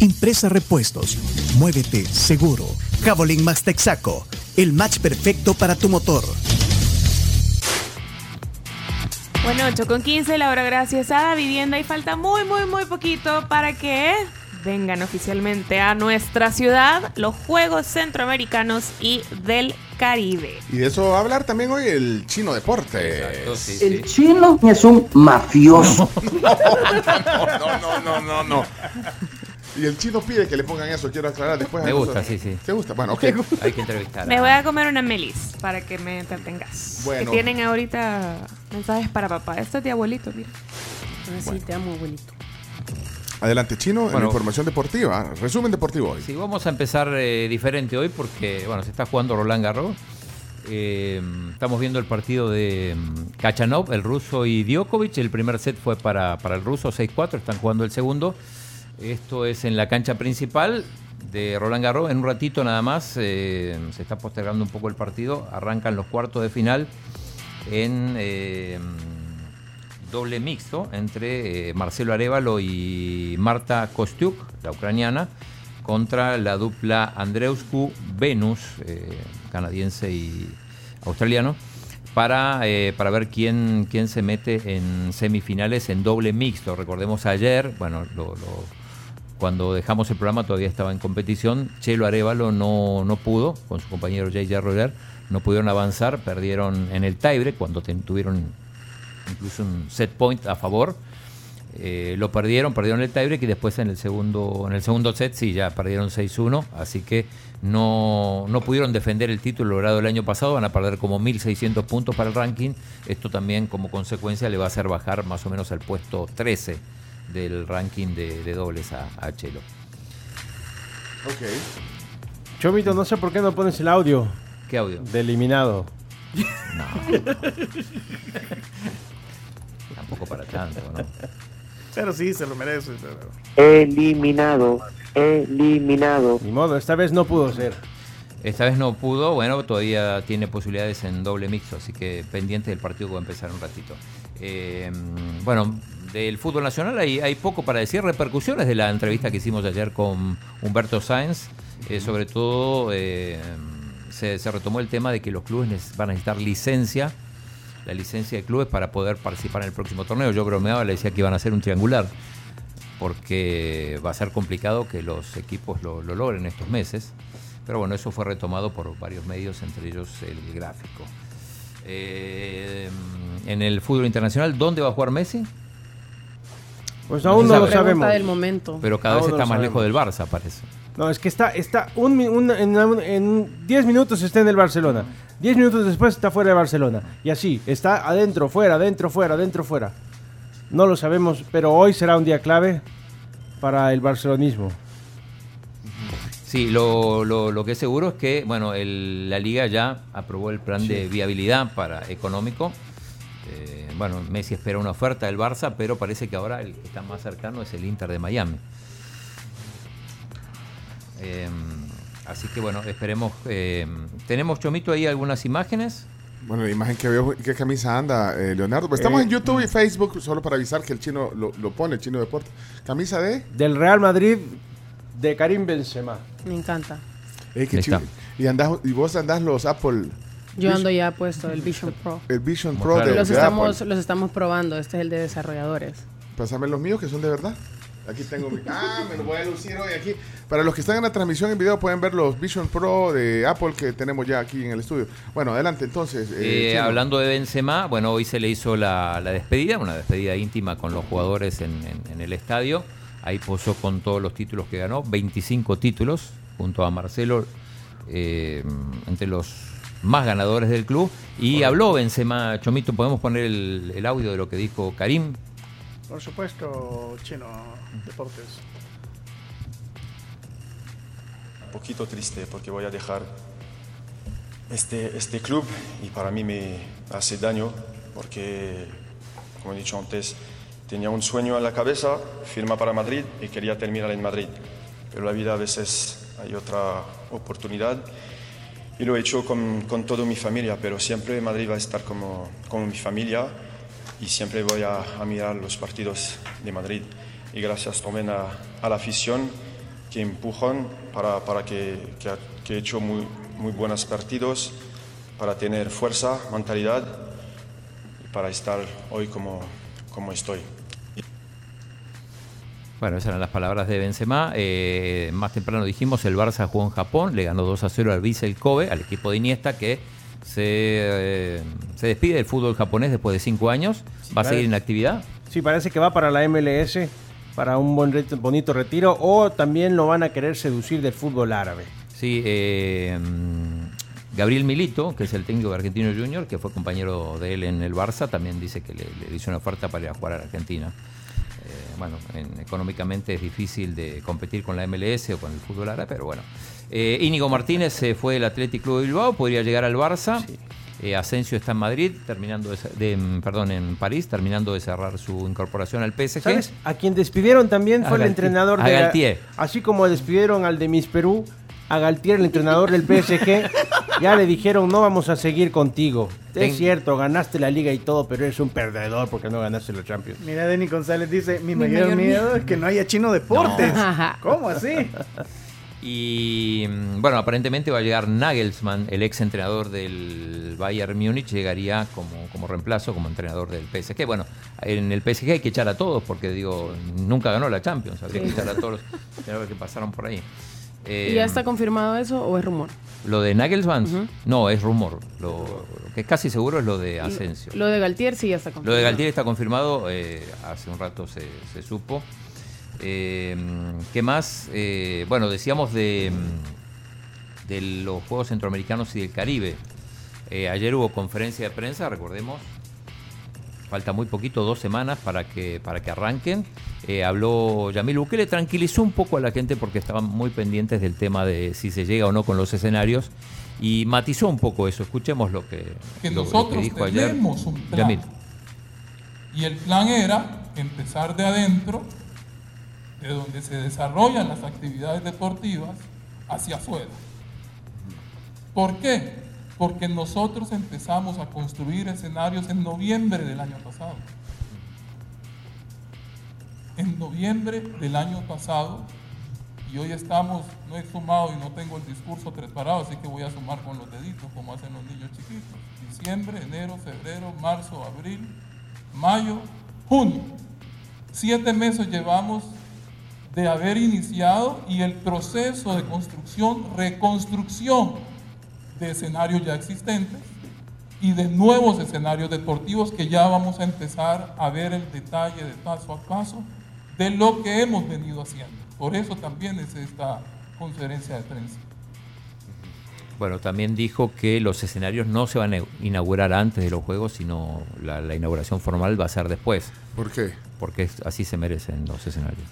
Impresa Repuestos. Muévete seguro. Javelin Max Texaco. El match perfecto para tu motor. Bueno, 8 con 15, la hora gracias a Da Vivienda y falta muy, muy, muy poquito para que vengan oficialmente a nuestra ciudad los Juegos Centroamericanos y del Caribe. Y de eso va a hablar también hoy el chino deporte. El chino es un mafioso. No, no, no, no, no. Y el chino pide que le pongan eso, quiero aclarar después. Me gusta, nosotros. sí, sí. ¿Te gusta? Bueno, ok. Hay que entrevistar. Me voy a comer una melis para que me entretengas. Bueno. Que tienen ahorita mensajes para papá. Esto es de abuelito, mira. Así te amo, abuelito. Adelante, chino, en la Bueno. información deportiva. Resumen deportivo hoy. Sí, vamos a empezar eh, diferente hoy porque, bueno, se está jugando Roland Garros. Eh, estamos viendo el partido de mm, Kachanov, el ruso y Djokovic. El primer set fue para, para el ruso, 6-4. Están jugando el segundo. Esto es en la cancha principal de Roland Garros. En un ratito nada más eh, se está postergando un poco el partido. Arrancan los cuartos de final en eh, doble mixto entre eh, Marcelo Arevalo y Marta Kostiuk, la ucraniana, contra la dupla Andreuscu Venus, canadiense y australiano, para, para ver quién, quién se mete en semifinales en doble mixto. Recordemos ayer, bueno, lo- cuando dejamos el programa todavía estaba en competición. Chelo Arevalo no, no pudo, con su compañero J.J. Roller, no pudieron avanzar, perdieron en el tiebreak cuando tuvieron incluso un set point a favor. Eh, lo perdieron, perdieron el tiebreak y después en el segundo, en el segundo set sí, ya perdieron 6-1, así que no, no pudieron defender el título logrado el año pasado, van a perder como 1.600 puntos para el ranking. Esto también como consecuencia le va a hacer bajar más o menos al puesto 13 del ranking de, de dobles a, a Chelo. Ok. Chomito, no sé por qué no pones el audio ¿Qué audio? de eliminado. Tampoco para tanto, ¿no? Pero sí, se lo merece. pero- Eliminado. Eliminado. Ni modo, esta vez no pudo ser. Esta vez no pudo, bueno, todavía tiene posibilidades en doble mixto, así que pendiente del partido que va a empezar un ratito. Eh, bueno, del fútbol nacional hay, hay poco para decir, repercusiones de la entrevista que hicimos ayer con Humberto Sáenz, eh, sobre todo eh, se, se retomó el tema de que los clubes van a necesitar licencia, la licencia de clubes para poder participar en el próximo torneo. Yo bromeaba, le decía que iban a hacer un triangular, porque va a ser complicado que los equipos lo, lo logren estos meses. Pero bueno, eso fue retomado por varios medios, entre ellos el gráfico. Eh, en el fútbol internacional, ¿dónde va a jugar Messi? Pues aún no lo sabemos. del momento. Pero cada Aún vez está más sabemos. lejos del Barça, parece. No, es que está, está un, en, un- en 10 minutos está en el Barcelona. 10 minutos después está fuera de Barcelona. Y así, está adentro, fuera, adentro, fuera, adentro, fuera. No lo sabemos, pero hoy será un día clave para el barcelonismo. Sí, lo, lo- lo que es seguro es que bueno, el- la liga ya aprobó el plan de viabilidad para económico. Eh, bueno, Messi espera una oferta del Barça, pero parece que ahora el que está más cercano es el Inter de Miami. Eh, así que bueno, esperemos. eh, ¿Tenemos, Chomito, ahí algunas imágenes? Bueno, la imagen que veo, ¿qué camisa anda, eh, Leonardo? Pues estamos Eh, en YouTube y Facebook, solo para avisar que el chino lo, lo pone, el chino deporte. Camisa de. Del Real Madrid de Karim Benzema. Me encanta. Eh, qué. Y, andás, y vos andás los Apple, Yo ando ya puesto el Vision Pro. el Vision Pro de, Los de estamos, Apple. los estamos probando. Este es el de desarrolladores. Pásame los míos que son de verdad. Aquí tengo mi. Ah, me lo voy a lucir hoy aquí. Para los que están en la transmisión en video pueden ver los Vision Pro de Apple que tenemos ya aquí en el estudio. Bueno, adelante entonces. eh, Eh, hablando de Benzema, bueno, hoy se le hizo la, la despedida, una despedida íntima con los jugadores en, en- en el estadio. Ahí posó con todos los títulos que ganó, 25 títulos, junto a Marcelo, eh, entre los más ganadores del club. Y habló Benzema, Chomito, podemos poner el, el audio de lo que dijo Karim. Por supuesto, Chino Deportes. un poquito triste porque voy a dejar este, este club y para mí me hace daño porque, como he dicho antes, tenía un sueño en la cabeza, firma para Madrid y quería terminar en Madrid. Pero la vida a veces hay otra oportunidad y lo he hecho con, con toda mi familia, pero siempre Madrid va a estar como, como mi familia y siempre voy a, a mirar los partidos de Madrid. Y gracias también a, a la afición que empujan para, para que, que, he hecho muy, muy buenos partidos, para tener fuerza, mentalidad y para estar hoy como, como estoy. Bueno, esas eran las palabras de Benzema. Eh, más temprano dijimos, el Barça jugó en Japón, le ganó 2 a 0 al Vissel Kobe, al equipo de Iniesta, que se, eh, se despide del fútbol japonés después de 5 años. ¿Va a seguir en actividad? Sí, parece que va para la MLS, para un buen bonito retiro, o también lo van a querer seducir del fútbol árabe. Sí, eh, Gabriel Milito, que es el técnico de Argentino Junior, que fue compañero de él en el Barça, también dice que le, le hizo una oferta para ir a jugar a Argentina. Eh, bueno, en- económicamente es difícil de competir con la MLS o con el fútbol árabe, pero bueno. Eh, Íñigo Martínez se fue del Athletic Club de Bilbao, podría llegar al Barça. Eh, Asensio está en Madrid, terminando de, perdón, en París, terminando de cerrar su incorporación al PSG. ¿Sabes? A quien despidieron también fue el entrenador de. Galtier. Así como despidieron al de Miss Perú, a Galtier, el entrenador del PSG, ya le dijeron: No vamos a seguir contigo. Ten- Es cierto, ganaste la liga y todo, pero eres un perdedor porque no ganaste la Champions. Mira, Denny González dice, mi, Mi mayor, mayor miedo miedo. es que no haya chino deportes. No. ¿Cómo así? Y bueno, aparentemente va a llegar Nagelsmann, el ex entrenador del Bayern Múnich, llegaría como, como reemplazo, como entrenador del PSG. Bueno, en el PSG hay que echar a todos, porque digo, nunca ganó la Champions, habría Sí. que echar a todos los que pasaron por ahí. Eh, ¿Y ya está confirmado eso o es rumor? Lo de Nagelsmann, no, es rumor. Lo, lo que es casi seguro es lo de Asensio. Lo de Galtier sí ya está confirmado. Lo de Galtier está confirmado, eh, hace un rato se, se supo. Eh, ¿Qué más? Eh, bueno, decíamos de, de los Juegos Centroamericanos y del Caribe. Eh, ayer hubo conferencia de prensa, recordemos. Falta muy poquito, dos semanas para que, para que arranquen. Eh, habló Yamil Bukele, tranquilizó un poco a la gente porque estaban muy pendientes del tema de si se llega o no con los escenarios y matizó un poco eso. Escuchemos lo que, que lo- lo que nosotros dijo ayer. tenemos un plan. Yamil. Y el plan era empezar de adentro, de donde se desarrollan las actividades deportivas, hacia afuera. ¿Por qué? Porque nosotros empezamos a construir escenarios en noviembre del año pasado. En noviembre del año pasado, y hoy estamos, no he sumado y no tengo el discurso preparado, así que voy a sumar con los deditos, como hacen los niños chiquitos. Diciembre, enero, febrero, marzo, abril, mayo, junio. Siete meses llevamos de haber iniciado y el proceso de construcción, reconstrucción de escenarios ya existentes y de nuevos escenarios deportivos que ya vamos a empezar a ver el detalle de paso a paso de lo que hemos venido haciendo. Por eso también es esta conferencia de prensa. Bueno, también dijo que los escenarios no se van a inaugurar antes de los Juegos, sino la, la inauguración formal va a ser después. ¿Por qué? Porque es- así se merecen los escenarios.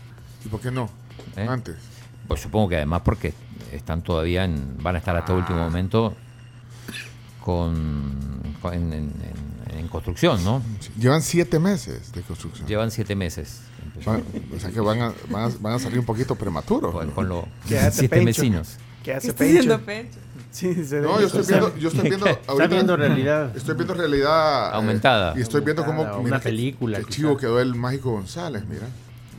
¿Y por qué no? ¿Eh? Antes. Pues supongo que además porque están todavía en, van a estar hasta el último momento con, con- en, en- en- en construcción, ¿no? Llevan siete meses de construcción. Llevan siete meses. Van- o sea que van a, van a, van a salir un poquito prematuros. Con, con los ¿Qué hace siete Pencho? vecinos. ¿Qué hace haciendo Pencho? Sí, se No, yo estoy viendo, yo estoy viendo Está ahorita- viendo realidad. Estoy viendo realidad eh, Aumentada. y estoy viendo cómo mira una qué- película, Qué chivo quedó el mágico González, mira.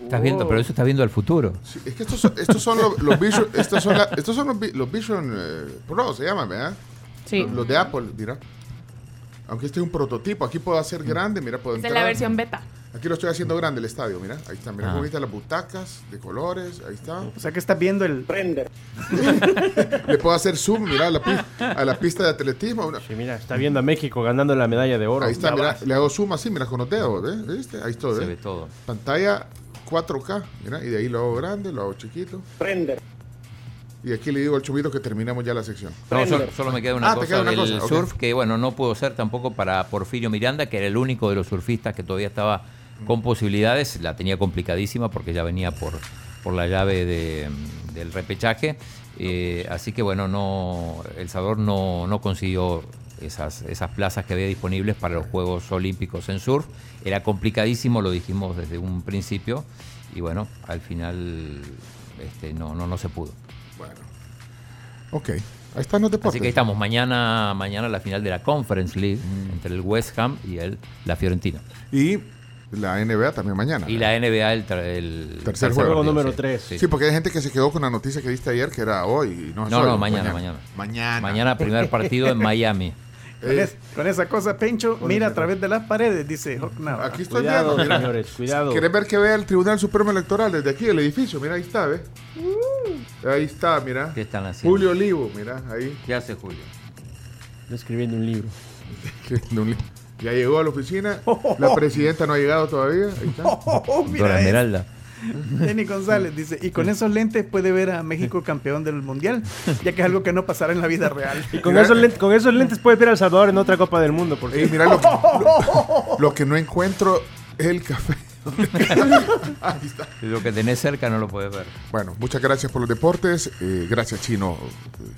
Estás viendo, pero eso está viendo al futuro. Sí, es que estos son, estos son los, los Vision, estos son, la- estos son los, vi- los Vision eh, Pro, se llaman, ¿verdad? Sí. Los, los de Apple, mira. Aunque este es un prototipo, aquí puedo hacer grande, mira, puedo Esta es entrar. la versión beta. Aquí lo estoy haciendo grande el estadio, mira. Ahí está, mira Ah. cómo viste las butacas de colores, ahí está. O sea que estás viendo el... Le puedo hacer zoom, mira, a la, a la pista de atletismo. una- Sí, mira, está viendo a México ganando la medalla de oro. Ahí está, mira, le hago zoom así, mira, con los dedos. ¿Viste? Ahí está, Se ¿ves? ve todo. Pantalla 4K, mira, y de ahí lo hago grande, lo hago chiquito. Y aquí le digo al chubito que terminamos ya la sección. No, solo, solo me queda una Ah, cosa queda una del cosa, surf, que bueno, no pudo ser tampoco para Porfirio Miranda, que era el único de los surfistas que todavía estaba con posibilidades. La tenía complicadísima porque ya venía por, por la llave de, del repechaje. Eh, así que bueno, no, El Salvador no, no consiguió esas, esas plazas que había disponibles para los Juegos Olímpicos en surf. Era complicadísimo, lo dijimos desde un principio. Y bueno, al final este, no, no, no se pudo. Bueno. Ok. Ahí están los deportes. Así que ahí estamos. Mañana, mañana la final de la Conference League entre el West Ham y el, la Fiorentina. Y la NBA también mañana. Y la NBA el, tra- el Tercer juego. partido, sí. Sí. porque hay gente que se quedó con la noticia que diste ayer que era hoy. y No, no, mañana, mañana. Mañana. Mañana primer partido en Miami. Con, es- con esa cosa, Pencho, mira a través de las paredes, dice Hawk Nava. Aquí estoy viendo, mira. ¿Quieres ver que vea el Tribunal Supremo Electoral desde aquí, el edificio? Mira, ahí está, ¿ves? Ahí está, mira. ¿Qué están haciendo? Julio Olivo, mira, ahí. ¿Qué hace Julio? Escribiendo un libro. Escribiendo un li- Ya llegó a la oficina. La presidenta no ha llegado todavía. Ahí está. Oh, mira Dora eso. Esmeralda. Jenny González dice, y con esos lentes puede ver a México campeón del mundial, ya que es algo que no pasará en la vida real. Y con esos, lentes, con esos lentes puedes ver a El Salvador en otra Copa del Mundo. Por mira lo, lo- lo que no encuentro es el café. Ahí está. Lo que tenés cerca no lo puedes ver. Bueno, muchas gracias por los deportes. eh, gracias, Chino.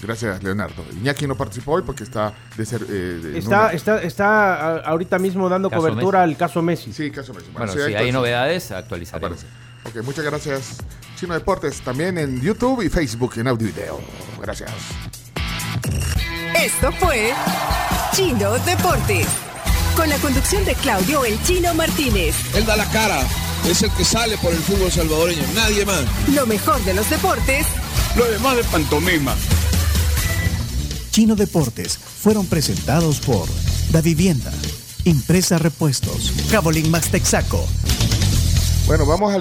Gracias, Leonardo. Iñaki no participó hoy porque está de ser. eh, de- Está, una- está, ahorita mismo dando Caso cobertura Messi. al caso Messi. Sí, caso Messi. Bueno, si hay entonces- novedades, actualizaremos. Aparece. Ok, muchas gracias, Chino Deportes. También en YouTube y Facebook en audio y video. Gracias. Esto fue Chino Deportes. Con la conducción de Claudio El Chino Martínez. Él da la cara, es el que sale por el fútbol salvadoreño, nadie más. Lo mejor de los deportes Lo demás de pantomima. Chino Deportes fueron presentados por Da Vivienda, Impresa Repuestos, Cabolín Max Texaco, Bueno, vamos al.